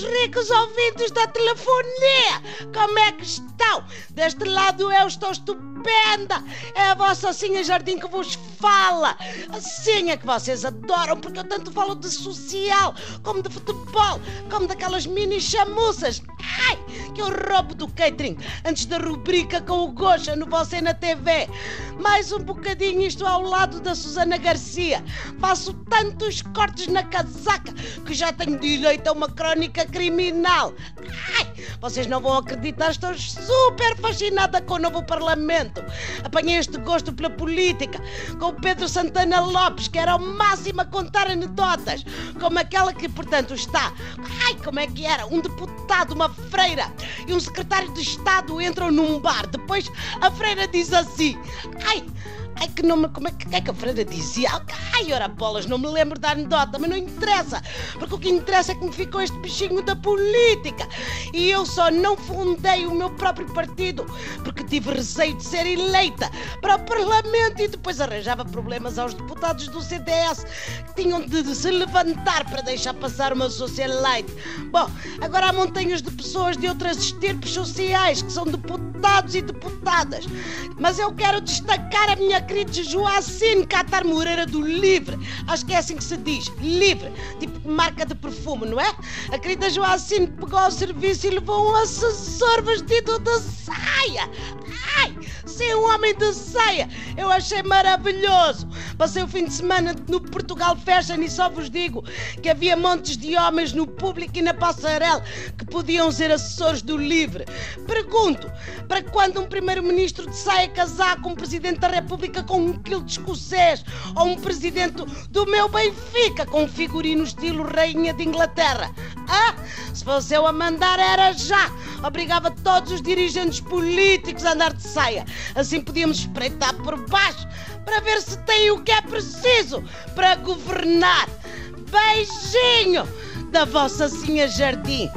caros ouvintes da telefonia, como é que estão? Deste lado eu estou estupenda. É a vossa Sinha Jardim que vos fala. A Sinha que vocês adoram, porque eu tanto falo de social, como de futebol, como daquelas mini chamuças. Ai, que eu roubo do catering antes da rubrica com o Gocha no Você na TV. Mais um bocadinho isto ao lado da Susana Garcia. Faço tantos cortes na casaca que já tenho direito a uma crónica criminal. Ai, vocês não vão acreditar, estou super fascinada com o novo Parlamento. Apanhei este gosto pela política com o Pedro Santana Lopes, que era o máximo a contar anedotas, como aquela que, portanto, está. Ai, como é que era? Um deputado, uma freira e um secretário de Estado entram num bar. Depois a freira diz assim: Ai, Ai, que nome, como é que, é que a freira dizia? Ai, ora bolas, não me lembro da anedota, mas não interessa, porque o que interessa é que me ficou este bichinho da política. E eu só não fundei o meu próprio partido, porque tive receio de ser eleita para o Parlamento e depois arranjava problemas aos deputados do CDS que tinham de se levantar para deixar passar uma socialite. Bom, agora há montanhas de pessoas de outras estirpes sociais que são deputados e deputadas, mas eu quero destacar a minha querida Joacine Catar Moreira do Livre. Acho que é assim que se diz, Livre, tipo marca de perfume, não é? A querida Joacine pegou ao serviço e levou um assessor vestido de saia. Ai, sim, um homem de saia. Eu achei maravilhoso. Passei o fim de semana no Portugal Fashion e só vos digo que havia montes de homens no público e na passarela que podiam ser assessores do Livre. Pergunto, para quando um primeiro-ministro de saia casar com um presidente da República com um quilo de escocês ou um presidente do meu Benfica com um figurino estilo Rainha de Inglaterra? Ah, se fosse eu a mandar era já. Obrigava todos os dirigentes políticos a andar de saia. Assim podíamos espreitar por baixo para ver se tem o que é preciso para governar. Beijinho da vossa Sinha Jardim.